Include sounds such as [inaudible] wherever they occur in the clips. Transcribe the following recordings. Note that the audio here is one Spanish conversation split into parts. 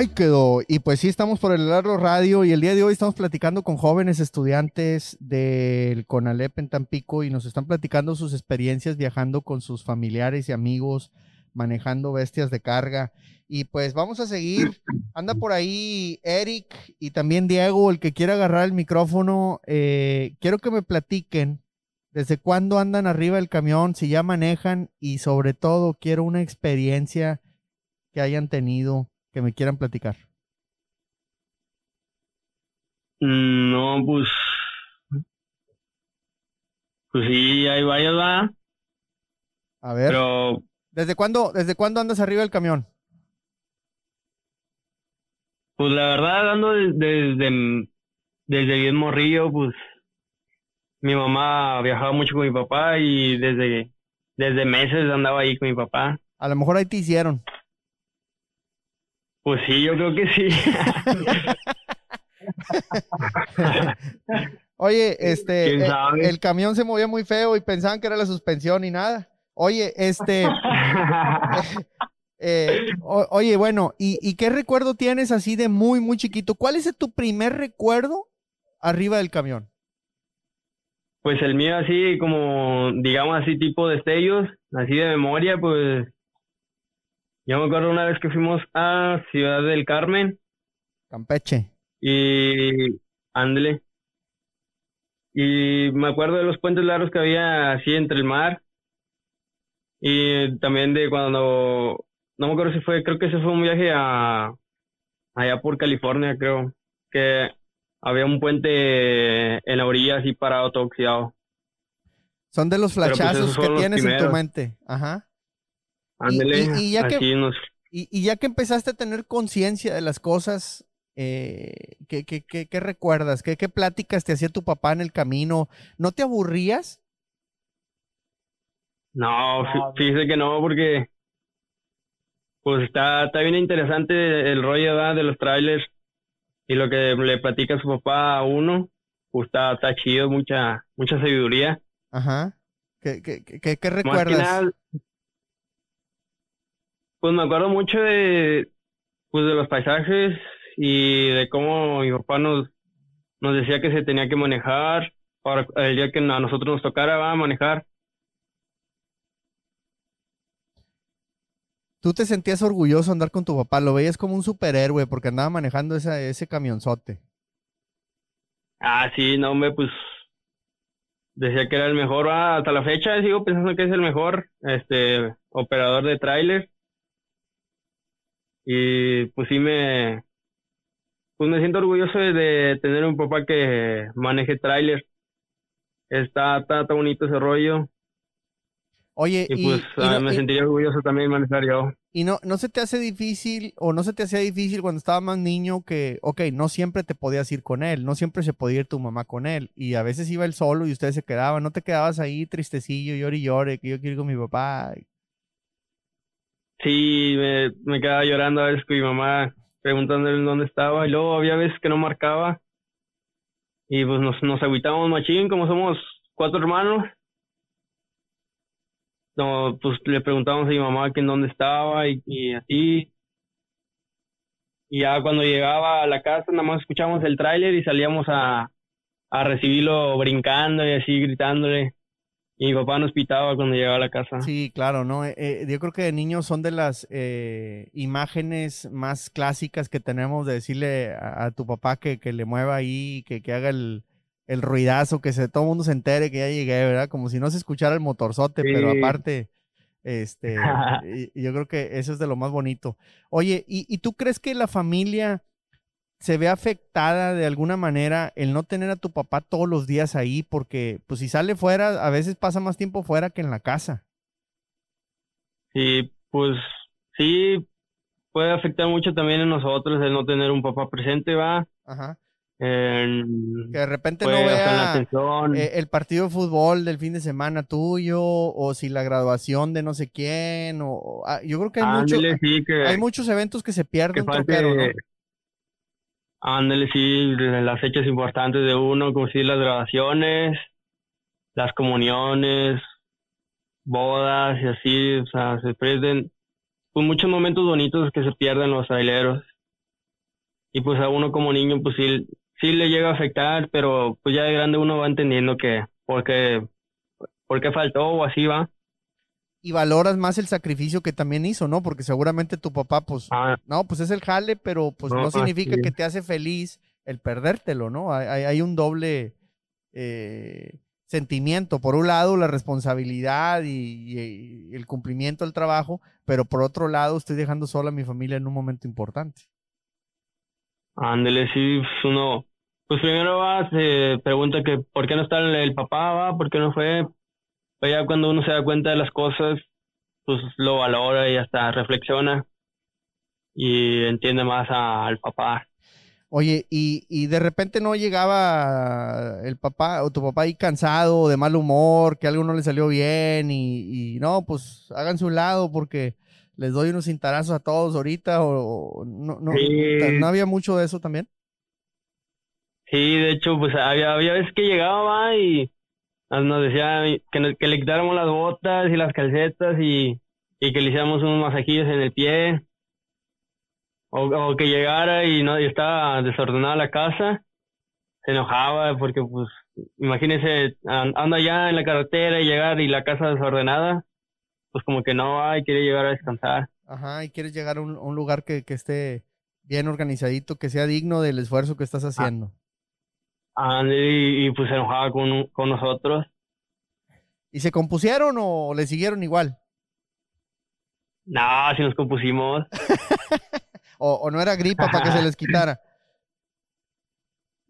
Ahí quedó. Y pues sí, estamos por el Largo Radio y el día de hoy estamos platicando con jóvenes estudiantes del CONALEP en Tampico y nos están platicando sus experiencias viajando con sus familiares y amigos, manejando bestias de carga. Y pues vamos a seguir. Anda por ahí Eric y también Diego, el que quiera agarrar el micrófono. Eh, quiero que me platiquen desde cuándo andan arriba del camión, si ya manejan y sobre todo quiero una experiencia que hayan tenido que me quieran platicar. No, pues. Pues sí, hay varios, va. A ver, Pero, ¿desde cuándo, desde cuándo andas arriba del camión? pues la verdad, ando de- desde, desde bien morrillo, pues. Mi mamá viajaba mucho con mi papá y desde, desde meses andaba ahí con mi papá. A lo mejor ahí te hicieron. Pues sí, yo creo que sí. [laughs] Oye, este, ¿Quién eh, el camión se movía muy feo y pensaban que era la suspensión y nada. Oye, este, [laughs] eh, o- oye, bueno, ¿y, y qué recuerdo tienes así de muy, muy chiquito? ¿Cuál es tu primer recuerdo arriba del camión? Pues el mío así como, digamos así tipo destellos, así de memoria, pues yo me acuerdo una vez que fuimos a Ciudad del Carmen Campeche. y ándele. Y me acuerdo de los puentes largos que había así entre el mar y también de cuando, no me acuerdo si fue, creo que ese fue un viaje a allá por California, creo, que había un puente en la orilla así parado todo oxidado. Son de los Pero, pues, que tienes en tu mente. Ajá. Ándele, y- y ya que- nos Y, y ya que empezaste a tener conciencia de las cosas, eh, ¿qué, qué, qué- qué recuerdas? ¿Qué, ¿Qué pláticas te hacía tu papá en el camino? ¿No te aburrías? No, fí- fíjese que no, porque pues está, está bien interesante el rollo ¿verdad? de los trailers y lo que le platica su papá a uno, pues está, está chido, mucha, mucha sabiduría. Ajá. ¿Qué, qué, qué- qué- qué Más que recuerdas? nada, pues me acuerdo mucho de, pues de los paisajes y de cómo mi papá nos, nos decía que se tenía que manejar para el día que a nosotros nos tocara va a manejar. Tú te sentías orgulloso de andar con tu papá, lo veías como un superhéroe porque andaba manejando esa- ese camionzote. Ah, sí, no, hombre, pues decía que era el mejor, ah, hasta la fecha sigo pensando que es el mejor este operador de tráiler. Y pues sí me pues me siento orgulloso de, tener un papá que maneje tráiler. Está, está, está bonito ese rollo. Oye, Y y, pues y ah, no, me y- sentiría orgulloso también de manejar yo. y no, no se te hace difícil o no se te hacía difícil cuando estaba más niño que, ok, no siempre te podías ir con él, no siempre se podía ir tu mamá con él y a veces iba él solo y ustedes se quedaban, no te quedabas ahí tristecillo, llore y llore, que yo quiero ir con mi papá. Sí, me, me quedaba llorando a veces con mi mamá preguntándole dónde estaba y luego había veces que no marcaba y pues nos, nos agüitábamos machín como somos cuatro hermanos. No, pues le preguntábamos a mi mamá en dónde estaba y, y así. Y ya cuando llegaba a la casa nada más escuchábamos el tráiler y salíamos a, a recibirlo brincando y así gritándole. Y mi papá nos pitaba cuando llegaba a la casa. Sí, claro, ¿no? Eh, eh, yo creo que de niños son de las eh, imágenes más clásicas que tenemos de decirle a, a tu papá que, que le mueva ahí, que, que haga el, el ruidazo, que se, todo el mundo se entere que ya llegué, ¿verdad? Como si no se escuchara el motorzote, pero aparte, este, [laughs] yo creo que eso es de lo más bonito. Oye, ¿y, y tú crees que la familia se ve afectada de alguna manera el no tener a tu papá todos los días ahí? Porque, pues, si sale fuera, a veces pasa más tiempo fuera que en la casa. Y pues sí, puede afectar mucho también en nosotros el no tener un papá presente, va. Ajá. Que de repente no la vea atención. eh, el partido de fútbol del fin de semana tuyo, o si la graduación de no sé quién, o, o- ah, yo creo que hay, mucho- sí, que, hay muchos eventos que se que pierden, falte. troquero, ¿no? Ándele, sí, las fechas importantes de uno, como si las grabaciones, las comuniones, bodas y así, o sea, se pierden pues, muchos momentos bonitos que se pierden los traileros. y pues a uno como niño pues sí, sí le llega a afectar, pero pues ya de grande uno va entendiendo que por qué, por qué faltó o así va. Y valoras más el sacrificio que también hizo, ¿no? Porque seguramente tu papá, pues, Ah, no, pues es el jale, pero pues no, No, significa que te hace feliz el perdértelo, ¿no? Hay, un doble eh, sentimiento. Por un lado, la responsabilidad y, y el cumplimiento del trabajo, pero por otro lado, estoy dejando sola a mi familia en un momento importante. ándele, sí, pues uno, pues primero va, se pregunta que por qué no está el, el papá, va, por qué no fue, pues ya cuando uno se da cuenta de las cosas, pues lo valora y hasta reflexiona y entiende más a- al papá. Oye, y, y de repente no llegaba el papá o tu papá ahí cansado, de mal humor, que algo no le salió bien y, y no, pues háganse un lado porque les doy unos cintarazos a todos ahorita o, o no, no, Sí. no había mucho de eso también. Sí, de hecho, pues había, había veces que llegaba y nos decía que, le quitáramos las botas y las calcetas y, y que le hiciéramos unos masajillos en el pie. O, que llegara y no y estaba desordenada la casa, se enojaba porque, pues, imagínese, an- anda allá en la carretera y llegar y la casa desordenada, pues como que no va y quiere llegar a descansar. Ajá, y quieres llegar a un, lugar que, que esté bien organizadito, que sea digno del esfuerzo que estás haciendo. Ah, y, y, pues se enojaba con, con nosotros. ¿Y se compusieron o le siguieron igual? No, si nos compusimos. [laughs] ¿O, o no era gripa para que se les quitara? [laughs]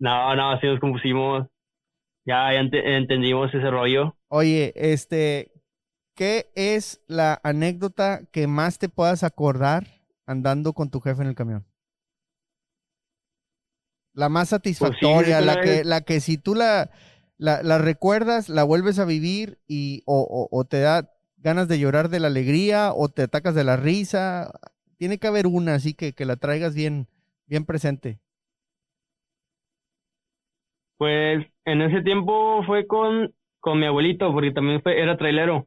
No, no, así nos compusimos. Ya, ya ente- entendimos ese rollo. Oye, este, ¿qué es la anécdota que más te puedas acordar andando con tu jefe en el camión? La más satisfactoria, una la que, vez- la que si tú la, la, la recuerdas, la vuelves a vivir y o, o- o te da ganas de llorar de la alegría o te atacas de la risa. Tiene que haber una así que, que la traigas bien, bien presente. Pues en ese tiempo fue con, con mi abuelito, porque también fue, era trailero.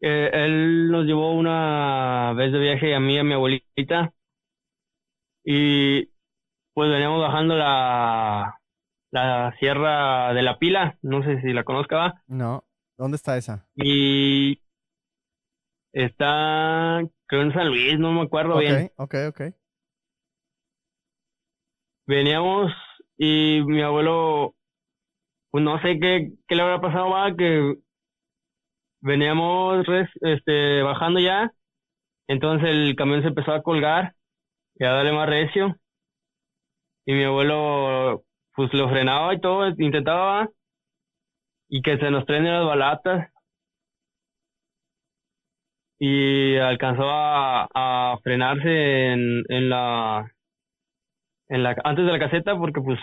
Eh, él nos llevó una vez de viaje a mí y a mi abuelita. Y pues veníamos bajando la, la Sierra de la Pila, no sé si la conozca, ¿va? No, ¿dónde está esa? Y está, creo en San Luis, no me acuerdo bien. Ok, ok, ok. veníamos y mi abuelo, pues no sé qué, qué le habrá pasado, va, que veníamos res- este, bajando ya, entonces el camión se empezó a colgar y a darle más recio, y mi abuelo, pues lo frenaba y todo, intentaba, y que se nos prenden las balatas, y alcanzó a, a frenarse en, en la en la antes de la caseta porque pues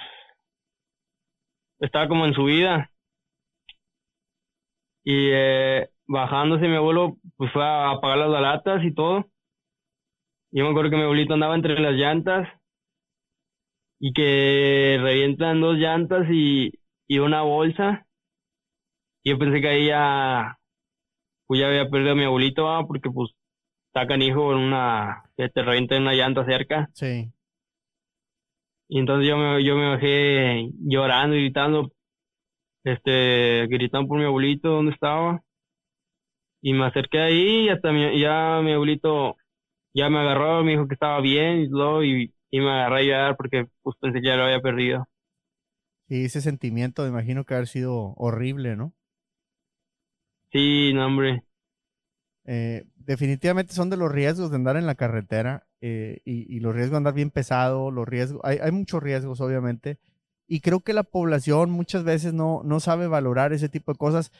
estaba como en subida. Y eh, bajándose mi abuelo pues fue a apagar las balatas y todo yo me acuerdo que mi abuelito andaba entre las llantas y que revientan dos llantas y, y una bolsa y yo pensé que ahí ya pues ya había perdido a mi abuelito ¿va? porque pues está canijo en una que te revienta una llanta cerca Sí. y entonces yo me, yo me bajé llorando gritando, este, gritando por mi abuelito donde estaba. Y me acerqué ahí y hasta mi, ya mi abuelito ya me agarró, me dijo que estaba bien y todo, y, y me agarré a llorar porque pues pensé que ya lo había perdido. Sí, ese sentimiento me imagino que haber sido horrible, ¿no? Sí, no, hombre. Eh, definitivamente son de los riesgos de andar en la carretera eh, y, y los riesgos de andar bien pesado, los riesgos, hay, hay muchos riesgos obviamente y creo que la población muchas veces no, no sabe valorar ese tipo de cosas.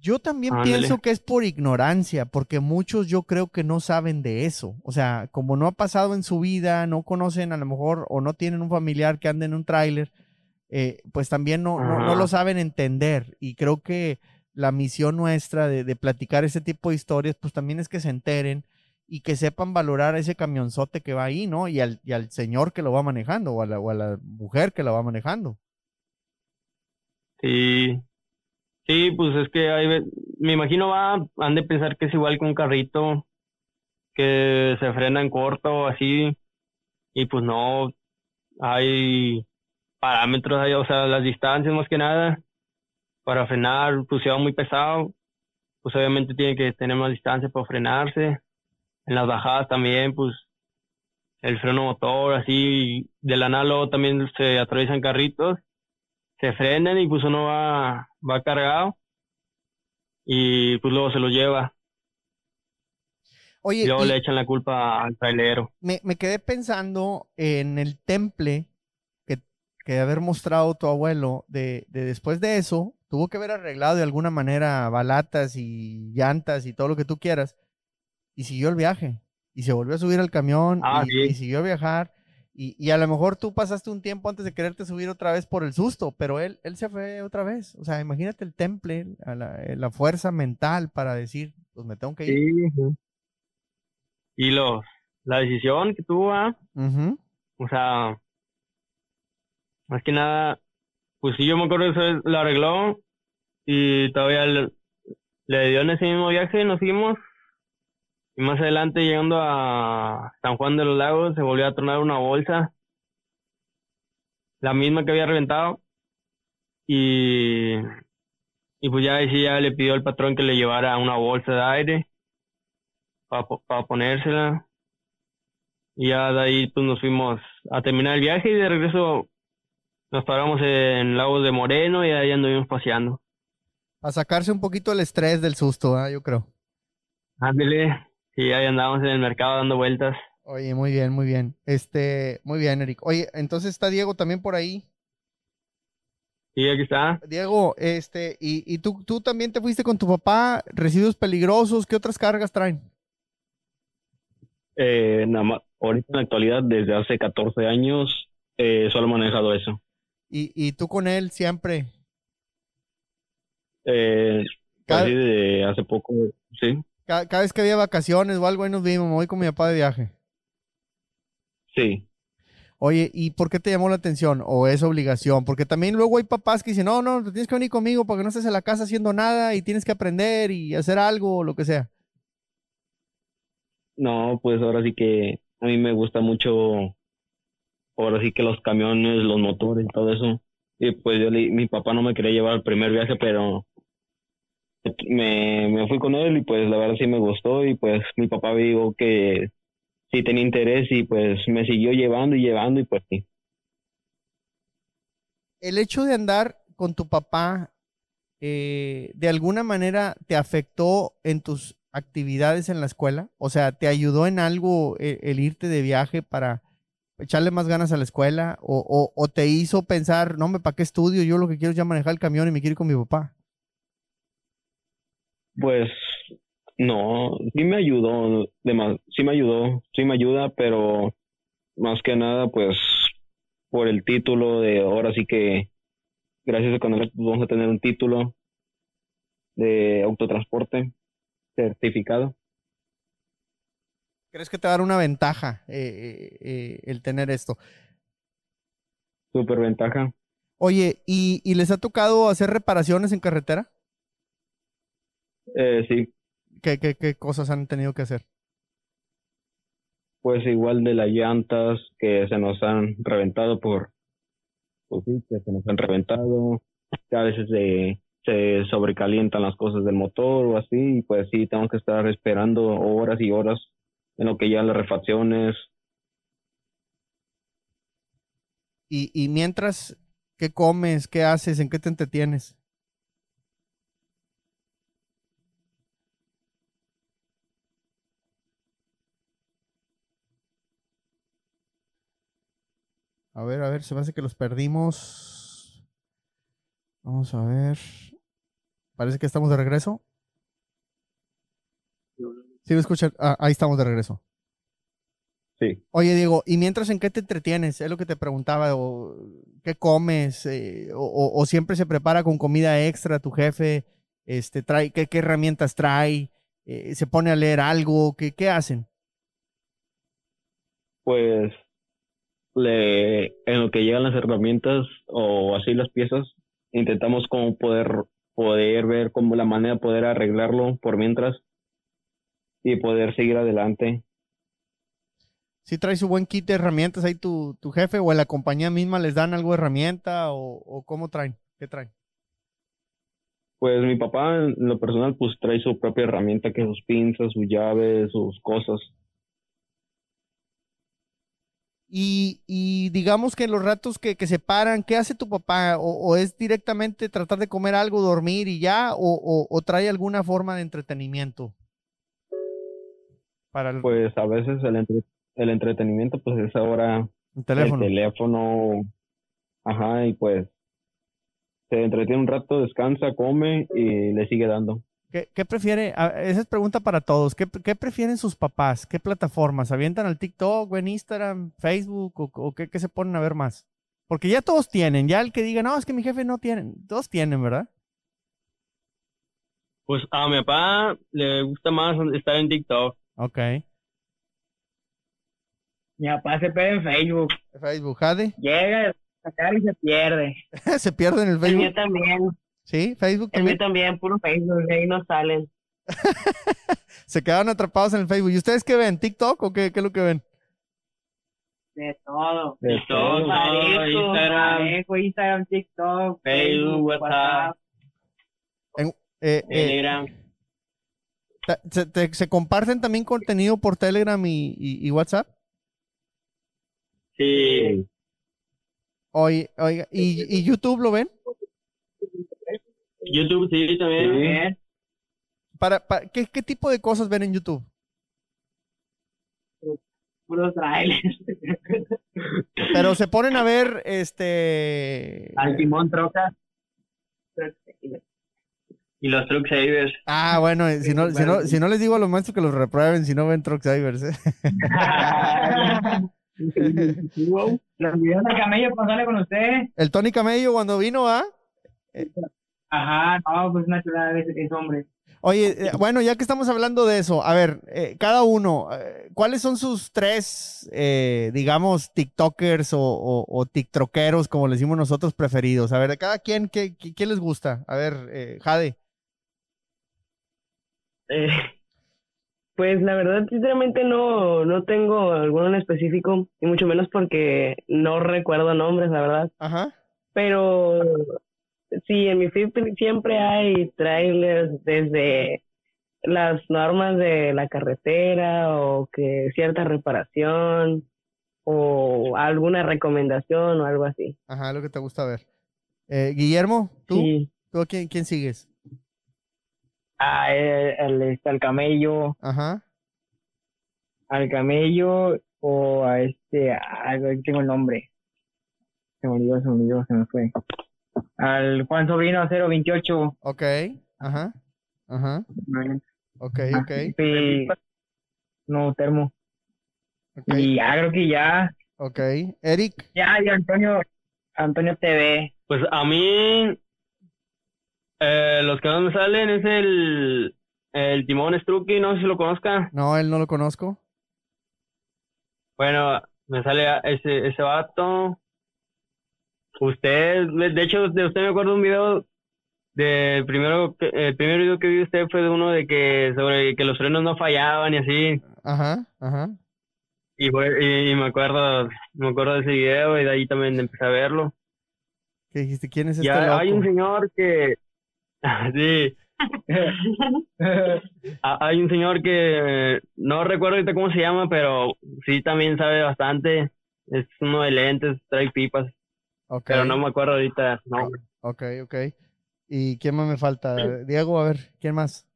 Yo también Ándale. pienso que es por ignorancia, porque muchos yo creo que no saben de eso. O sea, como no ha pasado en su vida, no conocen a lo mejor o no tienen un familiar que ande en un tráiler, eh, pues también no, no, lo saben entender. Y creo que la misión nuestra de, de platicar ese tipo de historias, pues también es que se enteren y que sepan valorar a ese camionzote que va ahí, ¿no? Y al, y al señor que lo va manejando o a, la, o a la mujer que la va manejando. Sí. Sí, pues es que hay, me imagino va, han de pensar que es igual que un carrito, que se frenan corto así y pues no hay parámetros ahí, o sea, las distancias más que nada para frenar, pues si va muy pesado, pues obviamente tiene que tener más distancia para frenarse. En las bajadas también, pues el freno motor, así, de la nada también se atraviesan carritos, se frenan y pues uno va, va cargado y pues luego se lo lleva. Oye, y luego le echan la culpa al trailero. Me, me quedé pensando en el temple que, que haber mostrado tu abuelo, de, de después de eso, tuvo que haber arreglado de alguna manera balatas y llantas y todo lo que tú quieras, y siguió el viaje y se volvió a subir al camión ah, y, siguió a viajar. Y, a lo mejor tú pasaste un tiempo antes de quererte subir otra vez por el susto, pero él, él se fue otra vez. O sea, imagínate el temple, la, eh, la, fuerza mental para decir, pues me tengo que ir. Y los, la decisión que tuvo, ¿ah? o sea, más que nada, pues sí, yo me acuerdo que eso lo arregló y todavía le, le dio en ese mismo viaje, nos fuimos y más adelante, llegando a San Juan de los Lagos, se volvió a tronar una bolsa, la misma que había reventado. Y, y pues ya ahí ya le pidió al patrón que le llevara una bolsa de aire para ponérsela. Y ya de ahí pues nos fuimos a terminar el viaje y de regreso nos paramos en Lagos de Moreno y ahí anduvimos paseando. A sacarse un poquito el estrés del susto, ¿eh? yo creo. Ándele. Sí, ahí andamos en el mercado dando vueltas. Oye, muy bien, muy bien. Este, muy bien, Eric. Oye, entonces está Diego también por ahí. Sí, aquí está. Diego, este, y, y tú, tú también te fuiste con tu papá, residuos peligrosos, ¿qué otras cargas traen? Eh, nada más, ahorita en la actualidad, desde hace 14 años, eh, solo he manejado eso. ¿Y, y tú con él siempre? Eh, casi de hace poco, sí. Cada, vez que había vacaciones o algo, ahí nos vimos, me voy con mi papá de viaje. Sí. Oye, ¿y por qué te llamó la atención? ¿O es obligación? Porque también luego hay papás que dicen, no, no, tienes que venir conmigo porque no estés en la casa haciendo nada y tienes que aprender y hacer algo o lo que sea. No, pues ahora sí que a mí me gusta mucho, ahora sí que los camiones, los motores y todo eso. Y pues yo, mi papá no me quería llevar al primer viaje, pero me, me fui con él y pues la verdad sí me gustó y pues mi papá dijo que sí tenía interés y pues me siguió llevando y llevando y pues sí. El hecho de andar con tu papá, eh, ¿de alguna manera te afectó en tus actividades en la escuela? O sea, ¿te ayudó en algo el, el irte de viaje para echarle más ganas a la escuela? O, o, te hizo pensar, no, me, ¿para qué estudio? Yo lo que quiero es ya manejar el camión y me quiero ir con mi papá. Pues no, sí me ayudó, sí me ayudó, sí me ayuda, pero más que nada, pues por el título de ahora sí que gracias a Conalep vamos a tener un título de autotransporte certificado. ¿Crees que te va a dar una ventaja eh, eh, eh, el tener esto? Super ventaja. Oye, ¿y, ¿y les ha tocado hacer reparaciones en carretera? Eh, sí. ¿Qué, qué, ¿Qué cosas han tenido que hacer? Pues igual de las llantas que se nos han reventado por, pues sí, que se nos han reventado, que a veces se, se sobrecalientan las cosas del motor o así, y pues sí, tenemos que estar esperando horas y horas en lo que ya las refacciones. Y, y mientras, ¿qué comes? ¿Qué haces? ¿En qué te entretienes? A ver, a ver, se me hace que los perdimos. Vamos a ver. Parece que estamos de regreso. Sí, me escuchan. Ah, ahí estamos de regreso. Sí. Oye, Diego, ¿y mientras en qué te entretienes? Es lo que te preguntaba. O, ¿Qué comes? Eh, o, siempre se prepara con comida extra tu jefe? Este, trae, ¿qué, herramientas trae? Eh, ¿Se pone a leer algo? ¿Qué, qué hacen? Pues le, en lo que llegan las herramientas o así las piezas, intentamos como poder, poder ver como la manera de poder arreglarlo por mientras y poder seguir adelante. ¿Sí trae su buen kit de herramientas ahí tu, tu jefe o en la compañía misma les dan algo de herramienta o, o cómo traen? ¿Qué traen? Pues mi papá, en lo personal, pues trae su propia herramienta, que sus pinzas, sus llaves, sus cosas. Y, y digamos que en los ratos que, que se paran, ¿qué hace tu papá? ¿O, o es directamente tratar de comer algo, dormir y ya? ¿O, o, o trae alguna forma de entretenimiento? Para el, Pues a veces el, entre- el entretenimiento, pues es ahora el teléfono. el teléfono. Ajá, y pues se entretiene un rato, descansa, come y le sigue dando. ¿Qué, qué prefiere? Esa es pregunta para todos. ¿Qué, qué prefieren sus papás? ¿Qué plataformas? ¿Avientan al TikTok, o en Instagram, Facebook o, o qué, qué se ponen a ver más? Porque ya todos tienen. Ya el que diga, no, es que mi jefe no tiene. Todos tienen, ¿verdad? Pues a mi papá le gusta más estar en TikTok. Ok. Mi papá se pega en Facebook. Facebook, Jade. Llega a sacar y se pierde. [laughs] se pierde en el Facebook. también. Sí, Facebook El mío también. también, puro Facebook. de Ahí no salen. [laughs] Se quedaron atrapados en el Facebook. ¿Y ustedes qué ven? ¿TikTok o qué, qué es lo que ven? De todo. De todo, Parejo, Instagram. parejo, Instagram, TikTok, Facebook, WhatsApp. Eh, eh, Telegram. se, te- se comparten también contenido por Telegram y, y- y WhatsApp? Sí. Oye, oiga, ¿y, y YouTube lo ven? YouTube sí también. Bien. Para, para- ¿qué, ¿Qué tipo de cosas ven en YouTube? Puros trailers. Pero se ponen a ver, este... Al timón troca. Y los Truck Savers. Ah, bueno, eh, si no, si, no, si no les digo a los maestros que los reprueben, si no ven Truck Divers, ¿eh? [laughs] Los videos de camello pasarle con usted. El Tony Camello cuando vino, ¿ah? Ajá, no, pues una chulada ese, ese hombre. Oye, eh, bueno, ya que estamos hablando de eso, a ver, eh, cada uno, eh, ¿cuáles son sus tres, eh, digamos, TikTokers o, o, o TikTokeros, como le decimos nosotros, preferidos? A ver, de cada quien, ¿qué, qué, qué les gusta? A ver, eh, Jade. Eh, pues la verdad, sinceramente no, no tengo alguno en específico, y mucho menos porque no recuerdo nombres, la verdad. Ajá. Pero sí, en mi feed siempre hay trailers desde las normas de la carretera o que cierta reparación o alguna recomendación o algo así. Ajá, lo que te gusta ver. Eh, Guillermo, ¿tú? Sí. ¿Tú a quién, quién sigues? Ah, el, el, este, al camello, Ajá. al camello o a este, ah, tengo el nombre. Se me olvidó, se me olvidó, se me fue. Al Juan Sobrino 028. Ok. Ajá. Ajá. Ok, ok. Sí. No, termo. Ok. Y ya, creo que ya. Ok. Eric. Ya, y Antonio, Antonio TV. Pues a mí, eh, los que no me salen es el, el Timón Strucky, no sé si lo conozca. No, él no lo conozco. Bueno, me sale ese, ese vato. Usted, de hecho, de usted me acuerdo un video de primero, el primer video que vi usted fue de uno de que sobre que los frenos no fallaban y así. Ajá, ajá. Y, fue- y, y me acuerdo, me acuerdo de ese video y de ahí también empecé a verlo. ¿Qué dijiste? ¿Quién es este Ya hay un señor que, [laughs] sí, [laughs] Ah, hay un señor que no recuerdo ahorita cómo se llama, pero sí también sabe bastante. Es uno de lentes, trae pipas, Ok, pero no me acuerdo ahorita. No, ok, ok. ¿Y quién más me falta? Diego, a ver, ¿quién más?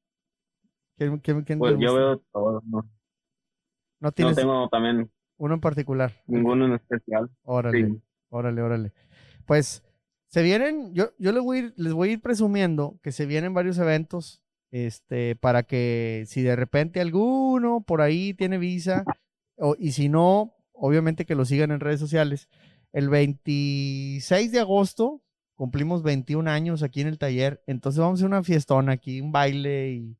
¿Quién, quién, quién Pues yo veo todo, no, ¿No no tienes tengo también uno en particular? ninguno en especial. Órale, Sí. órale, órale. Pues se vienen, yo, yo les voy, a ir, les voy a ir presumiendo que se vienen varios eventos, este, para que si de repente alguno por ahí tiene visa, o, y si no, obviamente que lo sigan en redes sociales. El 26 de agosto cumplimos 21 años aquí en el taller, entonces vamos a hacer una fiestona aquí, un baile y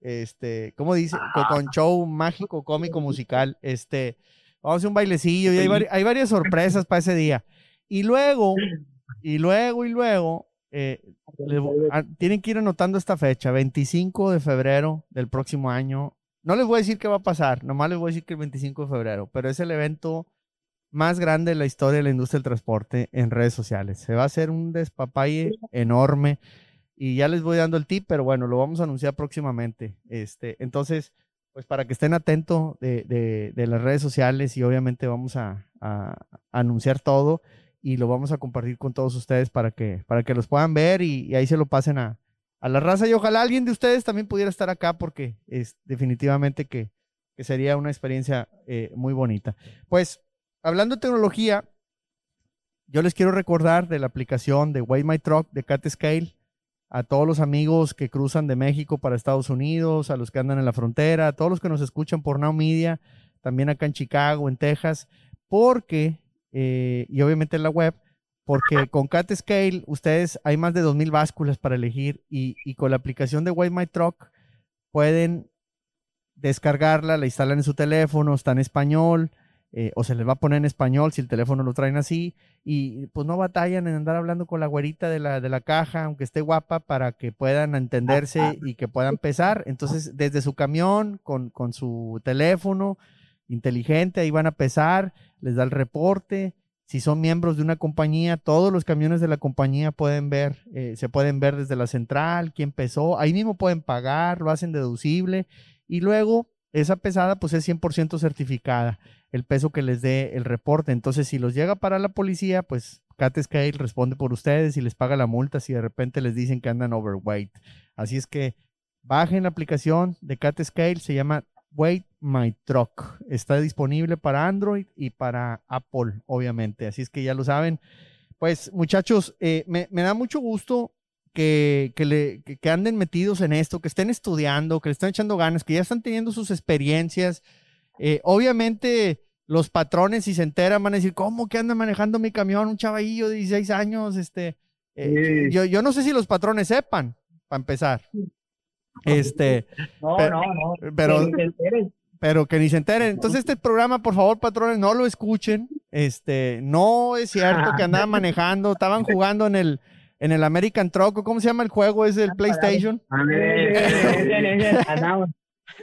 este, ¿cómo dice? Con, con show mágico, [laughs] cómico, musical, este, vamos a hacer un bailecillo y hay, vari- hay varias sorpresas para ese día. Y luego, [laughs] y luego, y luego, eh, les ah, tienen que ir anotando esta fecha, 25 de febrero del próximo año, no les voy a decir qué va a pasar, nomás les voy a decir que el 25 de febrero, pero es el evento más grande de la historia de la industria del transporte en redes sociales. Se va a hacer un despapalle enorme y ya les voy dando el tip, pero bueno, lo vamos a anunciar próximamente. Este, entonces, pues para que estén atentos de, las redes sociales y obviamente vamos a, anunciar todo y lo vamos a compartir con todos ustedes para que, para que los puedan ver y, ahí se lo pasen a, la raza y ojalá alguien de ustedes también pudiera estar acá porque es definitivamente que, sería una experiencia eh, muy bonita. Pues hablando de tecnología, yo les quiero recordar de la aplicación de Way My Truck de Cat Scale a todos los amigos que cruzan de México para Estados Unidos, a los que andan en la frontera, a todos los que nos escuchan por Now Media, también acá en Chicago, en Texas, porque, eh, y obviamente en la web, porque con Cat Scale ustedes hay más de 2.000 básculas para elegir y, con la aplicación de Way My Truck pueden descargarla, la instalan en su teléfono, está en español, eh, o se les va a poner en español si el teléfono lo traen así, y pues no batallan en andar hablando con la güerita de la, de la caja, aunque esté guapa, para que puedan entenderse y que puedan pesar. Entonces, desde su camión, con, con su teléfono inteligente, ahí van a pesar, les da el reporte. Si son miembros de una compañía, todos los camiones de la compañía pueden ver, eh, se pueden ver desde la central, quién pesó, ahí mismo pueden pagar, lo hacen deducible y luego esa pesada pues es 100% certificada el peso que les dé el reporte. Entonces, si los llega para la policía, pues Cat Scale responde por ustedes y les paga la multa si de repente les dicen que andan overweight. Así es que bajen la aplicación de Cat Scale, se llama Weight My Truck. Está disponible para Android y para Apple, obviamente. Así es que ya lo saben. Pues muchachos, eh, me, da mucho gusto que, le, que, anden metidos en esto, que estén estudiando, que le estén echando ganas, que ya están teniendo sus experiencias. Eh, obviamente, los patrones, si se enteran, van a decir, ¿cómo que anda manejando mi camión un chavallillo de 16 años? Este, eh, yo, yo no sé si los patrones sepan, para empezar. Este, [laughs] no, pero, no, no. Pero, pero que ni se enteren. Entonces, este programa, por favor, patrones, no lo escuchen. Este, no es cierto que [laughs] andaban manejando, estaban jugando en el, en el American Truck, ¿cómo se llama el juego? ¿Es el ah, PlayStation? [laughs]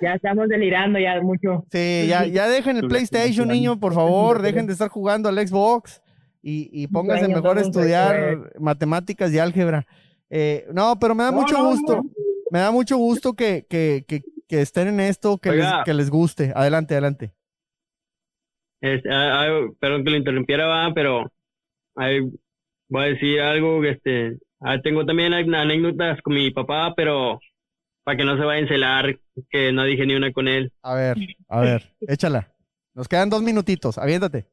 Ya estamos delirando ya mucho. Sí, ya, ya dejen el PlayStation, niño, por favor. Dejen de estar jugando al Xbox y, y pónganse mejor a estudiar matemáticas y álgebra. Eh, no, pero me da mucho gusto. Me da mucho gusto que, que, que, que estén en esto, que les, que les guste. Adelante, adelante. Este, perdón que lo interrumpiera, va, pero voy a decir algo. Este, tengo también anécdotas con mi papá, pero para que no se vaya a encelar que no dije ni una con él. A ver, a ver, échala. Nos quedan dos minutitos, aviéntate.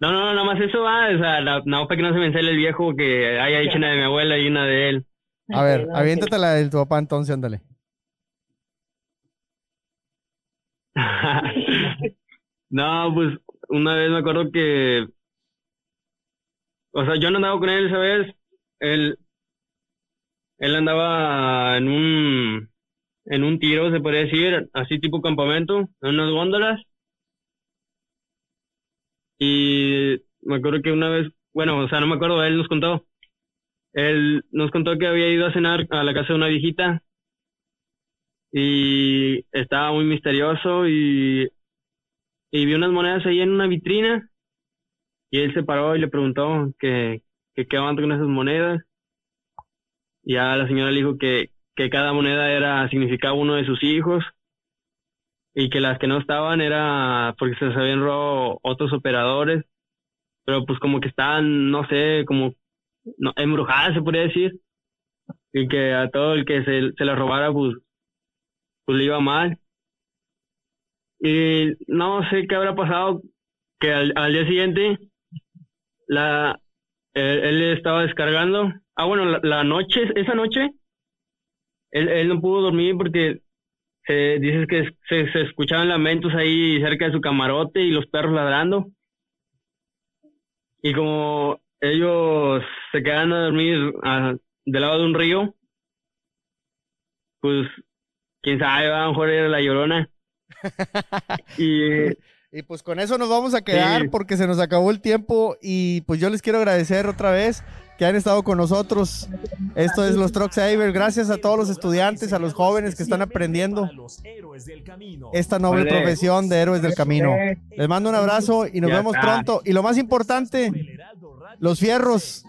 No, no, no, nada más eso va, o sea, no, para que no se me encele el viejo que haya dicho una de mi abuela y una de él. A ver, aviéntate la de tu papá entonces, ándale. [laughs] no, pues una vez me acuerdo que, o sea, yo no andaba con él esa vez, él, él andaba en un, en un tiro, se podría decir, así tipo campamento, en unas góndolas. Y me acuerdo que una vez, bueno, o sea, no me acuerdo, él nos contó. Él nos contó que había ido a cenar a la casa de una viejita y estaba muy misterioso y, y vi unas monedas ahí en una vitrina y él se paró y le preguntó que, qué van con esas monedas. Y ya la señora le dijo que, que cada moneda era significaba uno de sus hijos y que las que no estaban era porque se habían robado otros operadores, pero pues como que estaban, no sé, como no, embrujadas se podría decir, y que a todo el que se, se las robara pues, pues le iba mal. Y no sé qué habrá pasado, que al, al día siguiente la él, estaba descargando. Ah, bueno, la, la noche, esa noche, él, él no pudo dormir porque se dice que se, se, escuchaban lamentos ahí cerca de su camarote y los perros ladrando. Y como ellos se quedan a dormir a, del lado de un río, pues quién sabe, a lo mejor era la llorona. [laughs] y Y pues con eso nos vamos a quedar Sí. porque se nos acabó el tiempo y pues yo les quiero agradecer otra vez que han estado con nosotros. Esto es los Truck Saver. Gracias a todos los estudiantes, a los jóvenes que están aprendiendo esta noble Vale. profesión de héroes del camino. Les mando un abrazo y nos Ya vemos está. pronto. Y lo más importante, los fierros.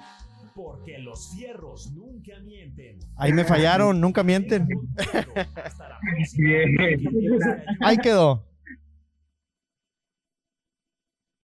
Porque los fierros nunca mienten. Ahí me fallaron, nunca mienten. [laughs] Ahí quedó.